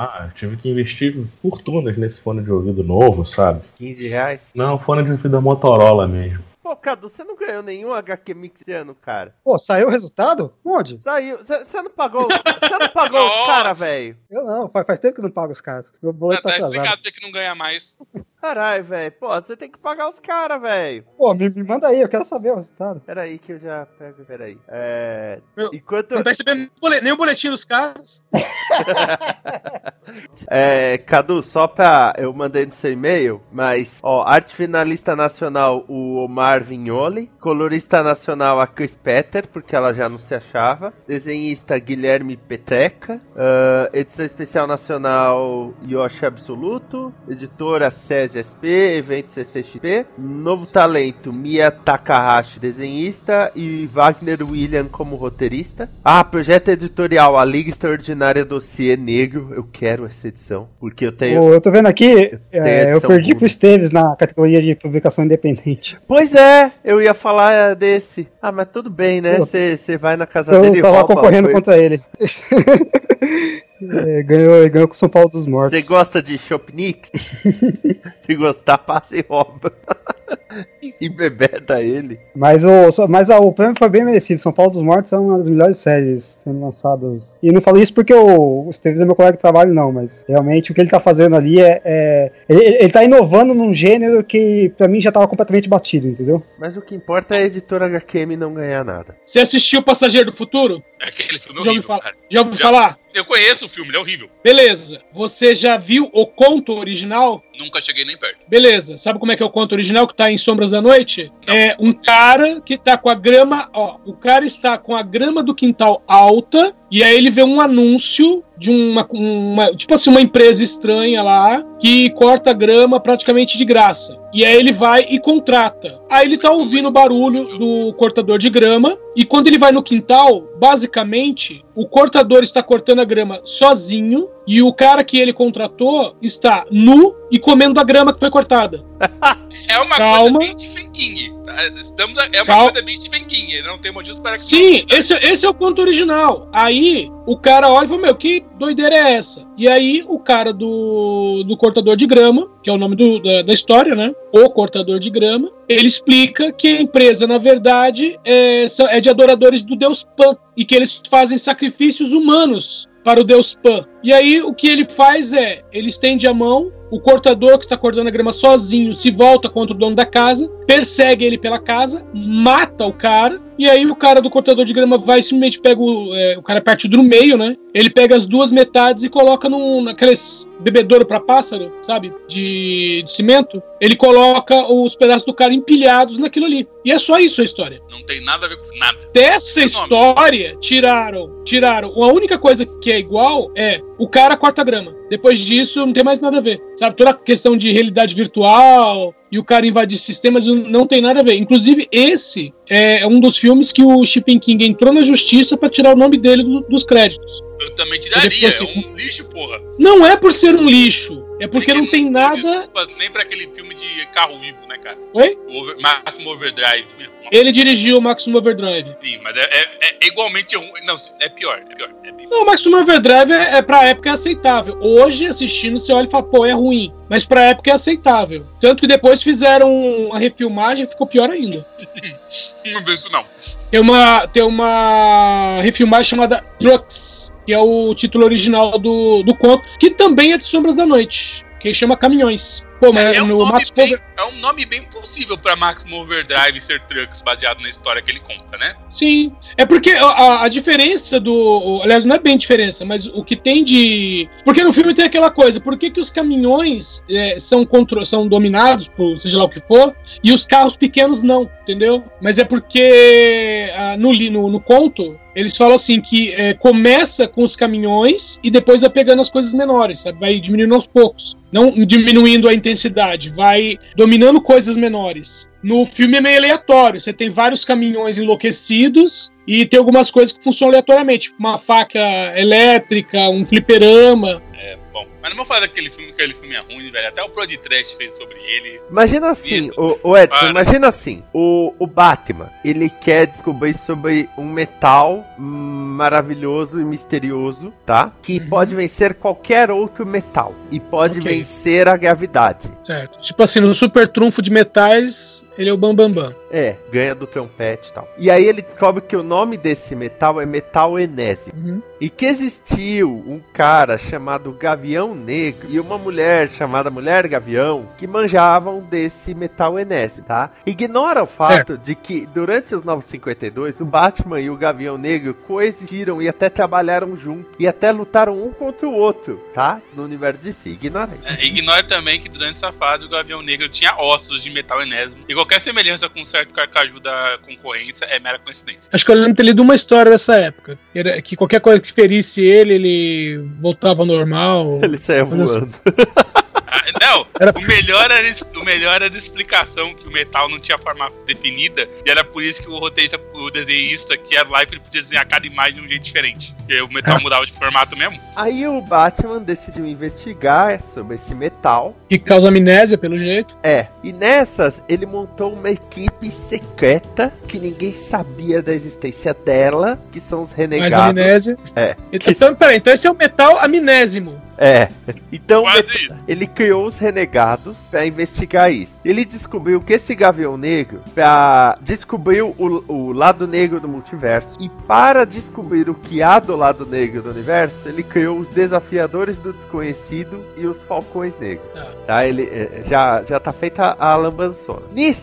Ah, eu tive que investir fortunas nesse fone de ouvido novo, sabe? 15 reais. Não, fone de ouvido da Motorola mesmo. Pô, Cadu, você não ganhou nenhum HQ Mix esse ano, cara. Pô, saiu o resultado? Onde? Saiu. Você não pagou os, Você não pagou os caras, velho? Eu não, faz, faz tempo que eu não pago os caras. Meu boleto tá Tá atrasado. que não ganha mais. Caralho, velho. Pô, você tem que pagar os caras, velho. Pô, me, me manda aí, eu quero saber o resultado. Pera aí que eu já pego, pera aí. É... Meu, Enquanto... Não tá recebendo nem o boletim dos caras. É, Cadu, só pra... Eu mandei no seu e-mail, mas... Ó, arte finalista nacional, o Omar Vignoli. Colorista nacional, a Chris Petter, porque ela já não se achava. Desenhista, Guilherme Petreca. Ah, edição especial nacional, Yoshi Absoluto. Editora, SESI SP, Evento CCXP. Novo talento, Mia Takahashi, desenhista. E Wagner William como roteirista. Ah, projeto editorial, A Liga Extraordinária Dossiê Negro. Eu quero essa edição, porque eu tenho... Pô, eu tô vendo aqui, tenho é, eu perdi pura. pro Esteves na categoria de publicação independente. Pois é, eu ia falar desse. Ah, mas tudo bem, né? Você vai na casa Eu dele e tava rouba concorrendo coisa. contra ele. É, ganhou, ganhou com o São Paulo dos Mortos. Você gosta de Shopnix? Se gostar, passa e rouba. e bebeda ele. Mas, o, mas o prêmio foi bem merecido. São Paulo dos Mortos é uma das melhores séries sendo lançadas. E não falo isso porque o, o Esteves é meu colega de trabalho, não, mas realmente o que ele tá fazendo ali é. é- ele, ele tá inovando num gênero que pra mim já tava completamente batido, entendeu? Mas o que importa é a editora HQM não ganhar nada. Você assistiu Passageiro do Futuro? É aquele filme Já horrível, falar? cara. Já ouviu Já. falar? Eu conheço o filme, ele é horrível. Beleza. Você já viu o conto original? Nunca cheguei nem perto. Beleza. Sabe como é que é o conto original que tá em Sombras da Noite? Não. É um cara que tá com a grama, ó, o cara está com a grama do quintal alta e aí ele vê um anúncio de uma, uma tipo assim, uma empresa estranha lá que corta grama praticamente de graça. E aí ele vai e contrata. Aí ele tá ouvindo o barulho do cortador de grama e quando ele vai no quintal, basicamente, o cortador está cortando a grama sozinho e o cara que ele contratou está nu e comendo a grama que foi cortada. É uma Calma. coisa bem Stephen King. Estamos, é uma Calma. coisa bem Stephen King. Ele não tem motivos para que. Sim, esse, esse é o conto original. Aí o cara olha e fala: Meu, que doideira é essa? E aí o cara do, do cortador de grama, que é o nome do- da, da história, né? O cortador de grama, ele explica que a empresa, na verdade, é, é de adoradores do deus Pan e que eles fazem sacrifícios humanos para o deus Pan. E aí o que ele faz é: ele estende a mão. O cortador que está cortando a grama sozinho se volta contra o dono da casa, persegue ele pela casa, mata o cara E aí o cara do cortador de grama vai simplesmente pega o. é, o cara parte do meio, né? Ele pega as duas metades e coloca num, naqueles bebedouro pra pássaro, sabe? De, de cimento. Ele coloca os pedaços do cara empilhados naquilo ali. E é só isso a história. Não tem nada a ver com nada. Dessa história, tiraram. Tiraram. A única coisa que é igual é o cara corta grama. Depois disso, não tem mais nada a ver. Sabe? Toda a questão de realidade virtual e o cara invadir sistemas não- não tem nada a ver. Inclusive, esse é um dos filmes que o Stephen King entrou na justiça pra tirar o nome dele do- dos créditos. Eu também tiraria. É assim, um lixo, porra. Não é por ser um lixo, é porque não tem nada. Nem pra aquele filme de carro vivo, né, cara? Oi? Over, Máximo Overdrive. Ele dirigiu o Maximum Overdrive. Sim, mas é, é- é igualmente ruim. Não, é pior. É pior. É bem Não, o Maximum Overdrive é, é pra época é aceitável. Hoje, assistindo, você olha e fala, pô, é ruim. Mas pra época é aceitável. Tanto que depois fizeram uma refilmagem e ficou pior ainda. Não vejo isso, não. Tem uma, tem uma refilmagem chamada Trucks, que é o título original do, do conto, que também é de Sombras da Noite, que chama Caminhões. Pô, mas É um, no nome Max bem, Over... é um nome bem possível pra Máximo Overdrive ser Trucks, baseado na história que ele conta, né? Sim. É porque a- a, diferença do. Aliás, não é bem diferença, mas o que tem de. Porque no filme tem aquela coisa, por que, que os caminhões é, são, contro... são dominados por seja lá o que for, e os carros pequenos não, entendeu? Mas é porque ah, no, no, no conto. Eles falam assim que é, começa com os caminhões e depois vai pegando as coisas menores, sabe? Vai diminuindo aos poucos. Não diminuindo a intensidade, vai dominando coisas menores. No filme é meio aleatório. Você tem vários caminhões enlouquecidos e tem algumas coisas que funcionam aleatoriamente. Uma faca elétrica, um fliperama. É, bom. Mas não vou falar daquele filme, que aquele filme é ruim, velho. Até o Prod Trash fez sobre ele. Imagina assim, o, o Edson, Para. imagina assim, o, o Batman, ele quer descobrir sobre um metal maravilhoso e misterioso, tá? Que pode vencer qualquer outro metal e pode Ok. vencer a gravidade. Certo. Tipo assim, no super trunfo de metais, ele é o Bambambam. Bam, Bam. É, ganha do trompete e tal. E aí ele descobre que o nome desse metal é metal enésimo. Uhum. E que existiu um cara chamado Gavião Negro e uma mulher chamada Mulher Gavião que manjavam desse metal enésimo, tá? Ignora o fato de que durante os 952 o Batman e o Gavião Negro coexistiram e até trabalharam juntos e até lutaram um contra o outro, tá? No universo de si, ignora aí. É, ignore também que durante essa fase o Gavião Negro tinha ossos de metal enésimo. E qualquer semelhança com um certo carcaju da concorrência é mera coincidência. Acho que eu lembro de ter lido uma história dessa época. que Era que qualquer coisa que ferisse ele, ele voltava ao normal. Ele saia Olha só. voando. Ah, não, Era- o melhor, era, o melhor era a explicação que o metal não tinha forma definida. E era por isso que o roteirista, o desenhista que era lá, ele podia desenhar cada imagem de um jeito diferente. Porque o metal mudava de formato mesmo. Aí o Batman decidiu investigar sobre esse metal Que causa amnésia, pelo jeito. É, e nessas ele montou uma equipe secreta que ninguém sabia da existência dela, que são os Mais renegados. amnésia. É. Então, peraí, então esse é o metal amnésimo. É. Então ele criou os renegados pra investigar isso. Ele descobriu que esse Gavião Negro pra descobriu o, o lado negro do multiverso e para descobrir o que há do lado negro do universo, ele criou os desafiadores do desconhecido e os falcões negros. Ah. Tá, ele é, já já tá feita a lambançona.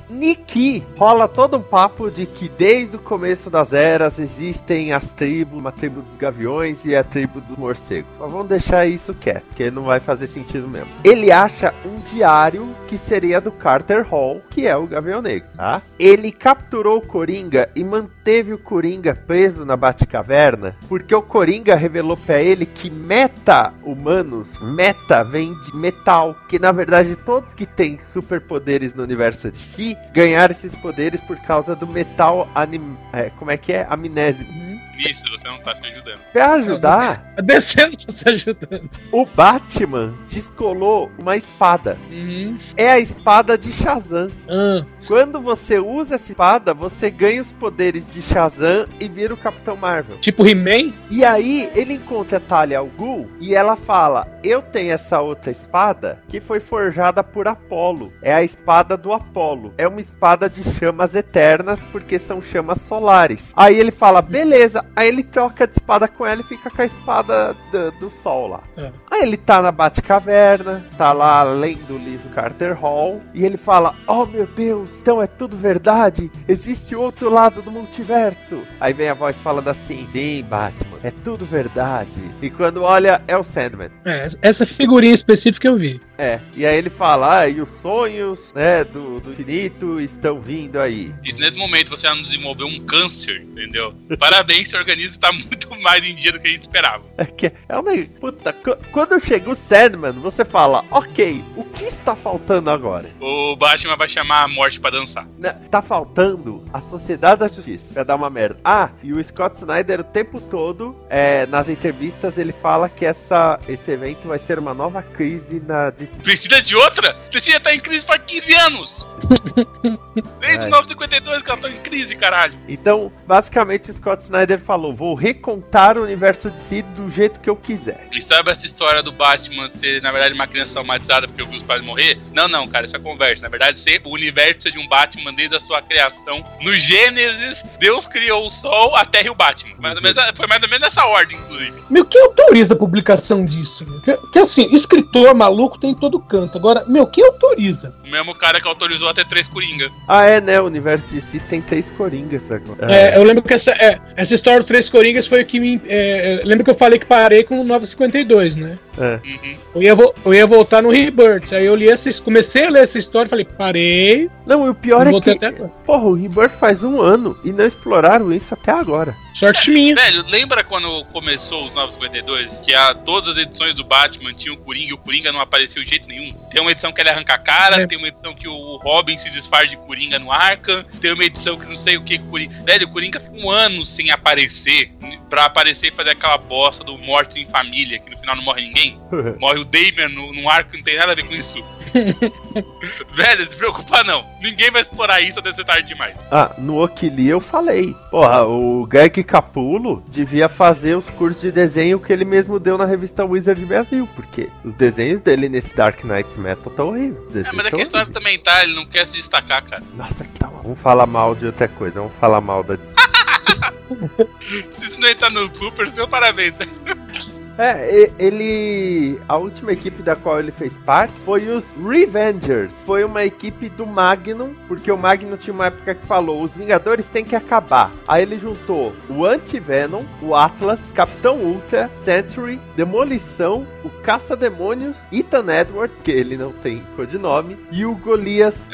Niki rola todo um papo de que desde o começo das eras existem as tribos, uma tribo dos gaviões e a tribo do morcego. Mas vamos deixar isso quieto, porque não vai fazer sentido mesmo. Ele acha um diário que seria do Carter Hall, que é o Gavião Negro, tá? Ele capturou o Coringa e manteve o Coringa preso na Batcaverna, porque o Coringa revelou pra ele que meta-humanos, meta vem de metal, que na verdade todos que têm superpoderes no universo de si ganharam esses poderes por causa do metal anim... é, como é que é? Amnésimo. Nisso, você não tá se ajudando. Pra ajudar, A DC não tá se ajudando. o Batman descolou uma espada. Uhum. É a espada de Shazam. Ah, Quando você usa essa espada, você ganha os poderes de Shazam e vira o Capitão Marvel. tipo He-Man? E aí ele encontra a Talia al Ghul e ela fala: Eu tenho essa outra espada que foi forjada por Apolo. É a espada do Apolo. É uma espada de chamas eternas porque são chamas solares. Aí ele fala: Beleza, aí ele troca de espada com ela e fica com a espada do, do sol lá. É. Aí ele tá na Batcaverna, tá lá lendo o livro Carter Hall, e ele fala: Oh meu Deus, então é tudo verdade? Existe outro lado do multiverso. Aí vem a voz falando assim: Sim, Batman, é tudo verdade. E quando olha, é o Sandman. É, essa figurinha específica eu vi. É, e aí ele fala: Ah, e os sonhos né, do, do infinito estão vindo aí. E nesse momento você já nos desenvolveu um câncer, entendeu? Parabéns, seu organismo tá muito mais em dia do que a gente esperava. É que é uma. Puta, qu- quando chega o Sandman, você fala: Ok, o que está faltando agora? O Batman vai chamar a morte pra dançar. Né, Tá faltando a Sociedade da Justiça. Vai dar uma merda. Ah, e o Scott Snyder o tempo todo, é, nas entrevistas, ele fala que essa, esse evento vai ser uma nova crise na DC. Precisa de outra? Precisa estar em crise faz 15 anos! Desde É. o 952 que ela tá em crise, caralho. Então, basicamente, o Scott Snyder falou: vou recontar o universo DC do jeito que eu quiser. E sabe essa história do Batman ser, na verdade, uma criança traumatizada porque viu os pais morrer? Não, não, cara, isso é conversa. Na verdade, ser, o universo precisa de um Batman desde a sua criação. No Gênesis, Deus criou o Sol, a Terra e o Batman. Mais ou menos, foi mais ou menos nessa ordem, inclusive. Meu, quem autoriza a publicação disso? Que, que assim, escritor maluco tem em todo canto. Agora, meu, quem autoriza? O mesmo cara que autorizou até três Coringa. Ah, é, né? O universo DC tem três coringas agora. É, eu lembro que essa, é, essa história do Três Coringas foi o que me. É, eu lembro que eu falei que parei com o 952, né? É. Uhum. Eu ia, eu ia voltar no Rebirth. Aí eu li essa, comecei a ler essa história falei, parei. Não, e o pior é que. até. Porra, o Rebirth faz um ano e não exploraram isso até agora. Sorte minha. Velho, lembra quando começou os 952? Que a, todas as edições do Batman tinham o Coringa e o Coringa não apareceu de jeito nenhum? Tem uma edição que ele arranca a cara, É. tem uma edição que o Robin se disfarça de Coringa no Arkham, tem uma edição que não sei o que Coringa. Velho, o Coringa fica um ano sem aparecer, pra aparecer e fazer aquela bosta do Morte em Família, que no final não morre ninguém. Morre o Damian no, no Arkham, não tem nada a ver com isso. Velho, se preocupa não. Ninguém vai explorar isso até ser tarde demais. Ah, no Okili eu falei. Porra, o Greg Capulo devia fazer os cursos de desenho que ele mesmo deu na revista Wizard Brasil, porque os desenhos dele nesse Dark Knights Metal estão horríveis. Os É, mas a tão questão horríveis. também tá, ele não quer se destacar, cara. Nossa, que tá Vamos falar mal de outra coisa, vamos falar mal da. Se isso não entrar no Super, meu parabéns. É, ele. A última equipe da qual ele fez parte foi os Revengers. Foi uma equipe do Magnum, porque o Magnum tinha uma época que falou: os Vingadores têm que acabar. Aí ele juntou o Anti-Venom, o Atlas, Capitão Ultra, Sentry, Demolição, o Caça-Demônios, Ethan Edwards, que ele não tem codinome, e o Golias.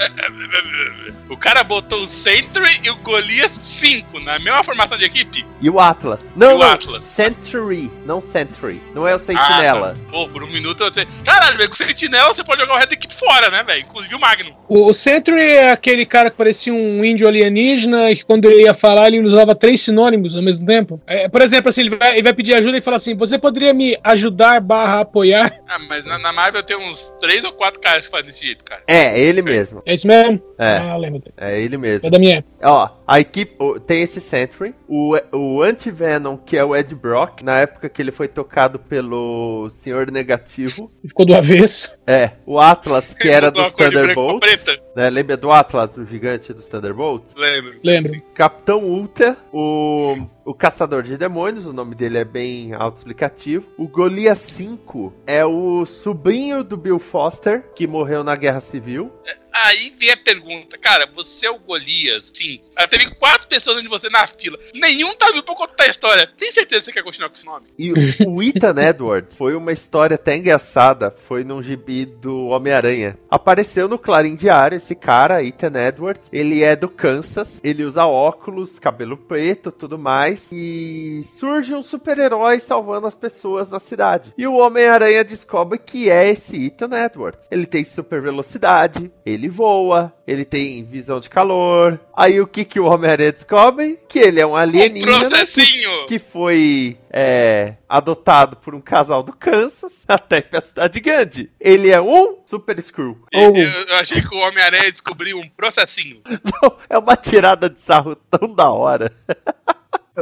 O cara botou o Sentry e o Goliath 5 na mesma formação de equipe. E o Atlas. Não, E o não, Atlas. Sentry, não Sentry. Não é o Sentinela. Ah, tá. Pô, por um minuto eu. Caralho, velho, com o Sentinela você pode jogar o resto da equipe fora, né, velho? Inclusive o Magnum. O, o Sentry é aquele cara que parecia um índio alienígena e que quando ele ia falar ele usava três sinônimos ao mesmo tempo. É, por exemplo, assim, ele vai, ele vai pedir ajuda e fala assim: Você poderia me ajudar barra apoiar? Ah, mas na, na Marvel tem uns 3 ou 4 caras que fazem desse jeito, cara. É, ele mesmo. É isso mesmo? É. Ah, lembro. É ele mesmo. É da minha época. Ó, a equipe tem esse Sentry, o, o Anti-Venom, que é o Ed Brock, na época que ele foi tocado pelo Senhor Negativo. Ficou do avesso. É, o Atlas, que era dos Thunderbolts. Né, lembra do Atlas, o gigante dos Thunderbolts? Lembro. Lembro. Capitão Ultra, o, o Caçador de Demônios, o nome dele é bem autoexplicativo. O Goliath 5 é o sobrinho do Bill Foster, que morreu na Guerra Civil. Aí vem a pergunta, cara, você é o Golias? Sim. Ah, teve quatro pessoas de você na fila. Nenhum tá vivo pra contar a história. Tem certeza que você quer continuar com esse nome? E o Ethan Edwards foi uma história até engraçada. Foi num gibi do Homem-Aranha. Apareceu no Clarim Diário esse cara, Ethan Edwards. Ele é do Kansas. Ele usa óculos, cabelo preto, tudo mais. E surge um super-herói salvando as pessoas na cidade. E o Homem-Aranha descobre que é esse Ethan Edwards. Ele tem super velocidade, ele voa, ele tem visão de calor. Aí o que, que o Homem-Aranha descobre? Que ele é um Um alienígena que processinho! que foi é, adotado por um casal do Kansas até pra cidade grande. Ele é um Super Screw. Eu, eu achei que o Homem-Aranha descobriu um processinho. Não, é uma tirada de sarro tão da hora.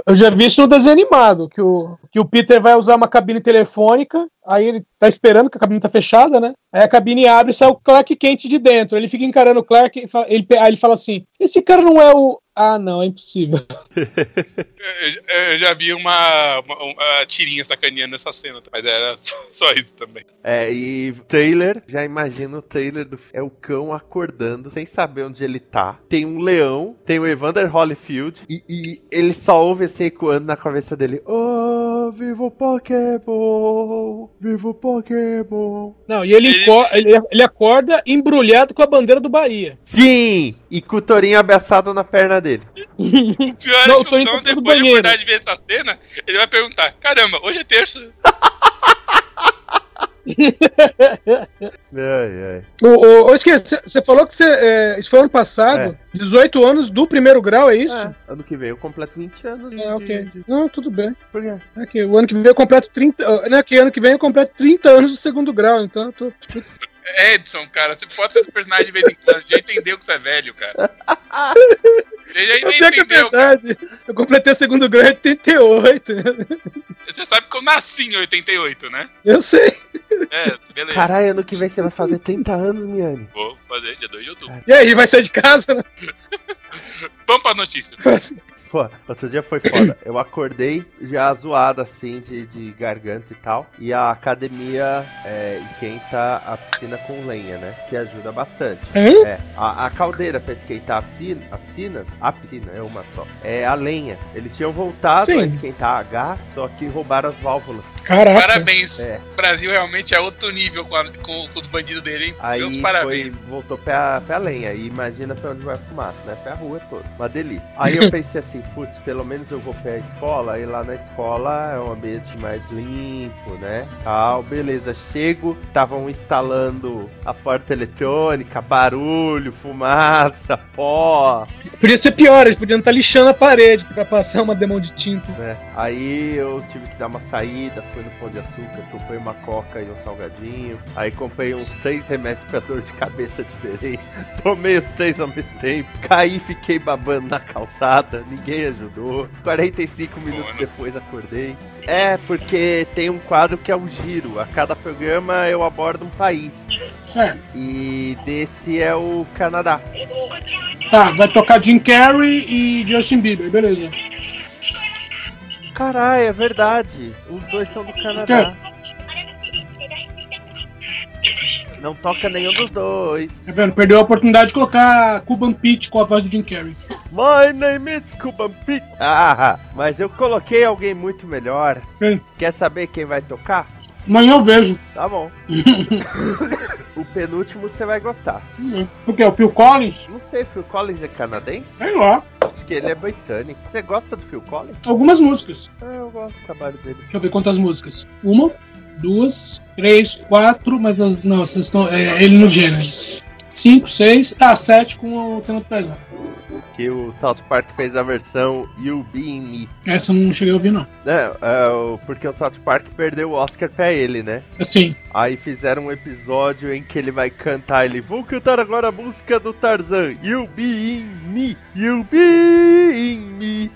Eu já vi isso no desenho animado, que o, que o Peter vai usar uma cabine telefônica, aí ele tá esperando que a cabine tá fechada, né? Aí a cabine abre e sai o Clark Kent de dentro. Ele fica encarando o Clark ele, aí ele fala assim: esse cara não é o Ah, não, é impossível. Eu, eu já vi uma, uma, uma tirinha sacaneando essa cena, mas era só isso também. É, e Taylor, já imagina o Taylor do é o cão acordando sem saber onde ele tá. Tem um leão, tem o Evander Holyfield e, e ele só ouve esse ecoando na cabeça dele. Oh, vivo Pokémon! Vivo Pokémon! Não, e ele, Ele- ele, ele acorda embrulhado com a bandeira do Bahia. Sim! E com o Torinho abraçado na perna dele. O pior Não, é que tô o pro depois de acordar de ver essa cena, ele vai perguntar: caramba, hoje é terça. Ai, ai. O, o, ô, esqueci, você falou que você, é, isso foi ano passado, 18 anos do primeiro grau, é isso? É, ano que vem eu completo 20 anos. de- Ah, ok. de- Não, tudo bem. Por quê? É que o ano que vem eu completo 30. ah, Não, que ano que vem eu completo 30 anos do segundo grau, então eu tô. Edson, cara, você pode ser esse personagem de vez em quando, já entendeu que você é velho, cara. Você já Eu é entendeu, cara. Eu completei o segundo grau em 88. Você sabe que eu nasci em 88, né? Eu sei. É, beleza. Caralho, ano que vem você vai fazer 30 anos, Miane. Vou fazer dia 2 de outubro. E aí, vai sair de casa? né? Vamos pra notícia. Pô, outro dia foi foda. Eu acordei já zoado assim de, de garganta e tal. E a academia é, esquenta a piscina com lenha, né? Que ajuda bastante. Hã? É, a, a caldeira pra esquentar a piscina, as piscinas, a piscina é uma só. É a lenha. Eles tinham voltado Sim. a esquentar a gás, só que roubaram as válvulas. Caraca. Parabéns. É. O Brasil realmente é outro nível com, a- com- com os bandidos dele, hein? Meus Aí parabéns. foi, voltou pra, pra lenha. E imagina pra onde vai a fumaça, né? Pra rua toda. Uma delícia. Aí eu pensei assim, putz, pelo menos eu vou pra escola. E lá na escola é um ambiente mais limpo, né? Tal, beleza. Chego, estavam instalando a porta eletrônica, barulho, fumaça, pó. Podia ser pior, eles podiam estar lixando a parede pra passar uma demão de tinta. né? Aí eu tive que dar uma saída, fui no Pão de Açúcar, comprei uma coca e um salgadinho. Aí comprei uns três remédios pra dor de cabeça diferente. Tomei os três ao mesmo tempo. Caí, fiquei babando na calçada, ninguém ajudou. 45 minutos né? depois acordei. É, porque tem um quadro que é o giro. A cada programa eu abordo um país. Certo. E desse é o Canadá. Tá, vai tocar Jim Carrey e Justin Bieber, beleza. Caralho, é verdade. Os dois são do Canadá. Não toca nenhum dos dois. Tá vendo? Perdeu a oportunidade de colocar Cuban Pete com a voz do Jim Carrey. My name is Cuban Pete. Ah, mas eu coloquei alguém muito melhor. Quem? Quer saber quem vai tocar? Amanhã eu vejo. Tá bom. o penúltimo você vai gostar. Porque o Phil Collins? Não sei, Phil Collins é canadense? Sei lá. Acho que ele é britânico. Você gosta do Phil Collins? Algumas músicas. Ah, eu gosto do trabalho dele. Deixa eu ver quantas músicas. Uma, duas, três, quatro, mas as, não, vocês estão. É, ele no Genesis. Cinco, seis, ah, sete com o Tenor Tarzan. Que o South Park fez a versão You Be In Me. Essa eu não cheguei a ouvir, não. Não, é, o- porque o South Park perdeu o Oscar pra ele, né? Assim, Aí fizeram um episódio em que ele vai cantar, ele vou cantar agora a música do Tarzan, You Be In Me, You Be In Me.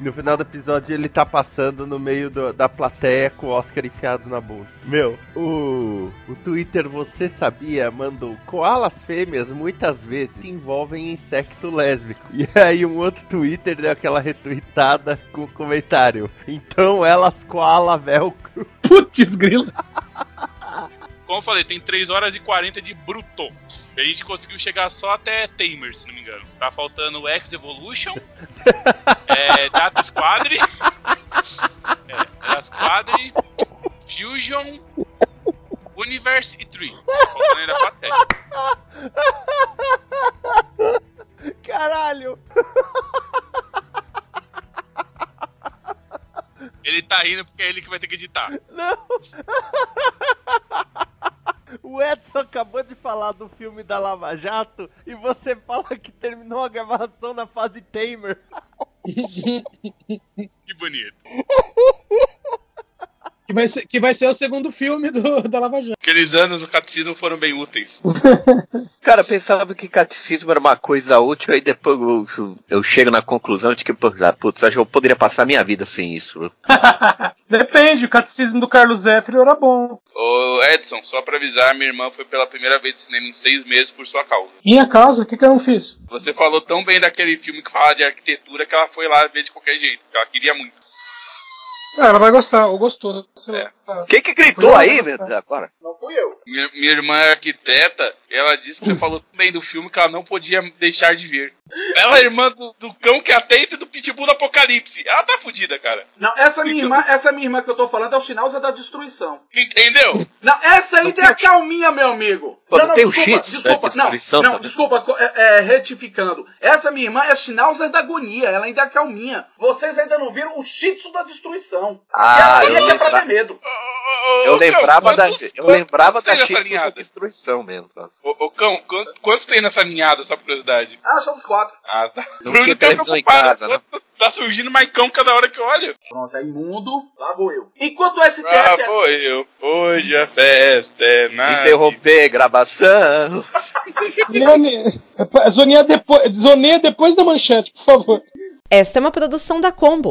No final do episódio ele tá passando no meio do- da plateia com o Oscar enfiado na bunda. Meu, o, o Twitter Você Sabia mandou koalas fêmeas muitas vezes se envolvem em sexo lésbico. E aí um outro Twitter deu aquela retweetada com o comentário. Então elas koala velcro. putz, grila. Como eu falei, tem 3 horas e 40 de bruto. A gente conseguiu chegar só até Tamer, se não me engano. Tá faltando X Evolution, é, Data Squadre, é, Data Squadre, Fusion, Universe e Tree. Faltando ainda pra teste. Caralho! Ele tá rindo porque é ele que vai ter que editar. Não! O Edson acabou de falar do filme da Lava Jato e você fala que terminou a gravação na fase Tamer. Que bonito. Que vai ser, que vai ser o segundo filme do, da Lava Jato. Aqueles anos do catecismo foram bem úteis. Cara, eu pensava que catecismo era uma coisa útil, aí depois eu, eu chego na conclusão de que, pô, ah, putz, acho que eu poderia passar minha vida sem isso. Depende, o catecismo do Carlos Zéfiro era bom. Ô Edson, só pra avisar, minha irmã foi pela primeira vez no cinema em seis meses por sua causa. Minha casa, o que, que eu não fiz? Você falou tão bem daquele filme que fala de arquitetura que ela foi lá ver de qualquer jeito, que ela queria muito. Ah, ela vai gostar, ou gostou. sei Ah. Quem que gritou aí, meu Deus, agora? Não fui eu. Minha, minha irmã é arquiteta, ela disse que você falou tão bem do filme que ela não podia deixar de ver. Ela é irmã do, do cão que atenta e do pitbull do apocalipse. Ela tá fudida, cara. Não, essa minha irmã, essa minha irmã que eu tô falando é o Schnauzer da destruição. Entendeu? Não, essa ainda é a calminha, meu amigo. Pô, não tem o desculpa, Shih Tzu desculpa, da não, destruição não, também? desculpa, é, é, retificando. Essa minha irmã é Schnauzer da agonia, ela ainda é a calminha. Vocês ainda não viram o Shih Tzu da destruição. Ah, e ela eu, ainda é pra ter medo. Eu lembrava da, eu lembrava da ninhada? destruição mesmo. Ô, cão, quantos, quantos tem nessa ninhada, só por curiosidade? Ah, somos quatro. Ah, tá. Não Bruno tinha tá televisão em preocupado. casa, né? Tá surgindo mais cão cada hora que eu olho. Pronto, é imundo, lá vou eu. Enquanto o STF Ah, é- foi eu. Hoje a festa é na. Interromper gravação. É, zoneia depois, zoneia depois da manchete, por favor. Esta é uma produção da Combo.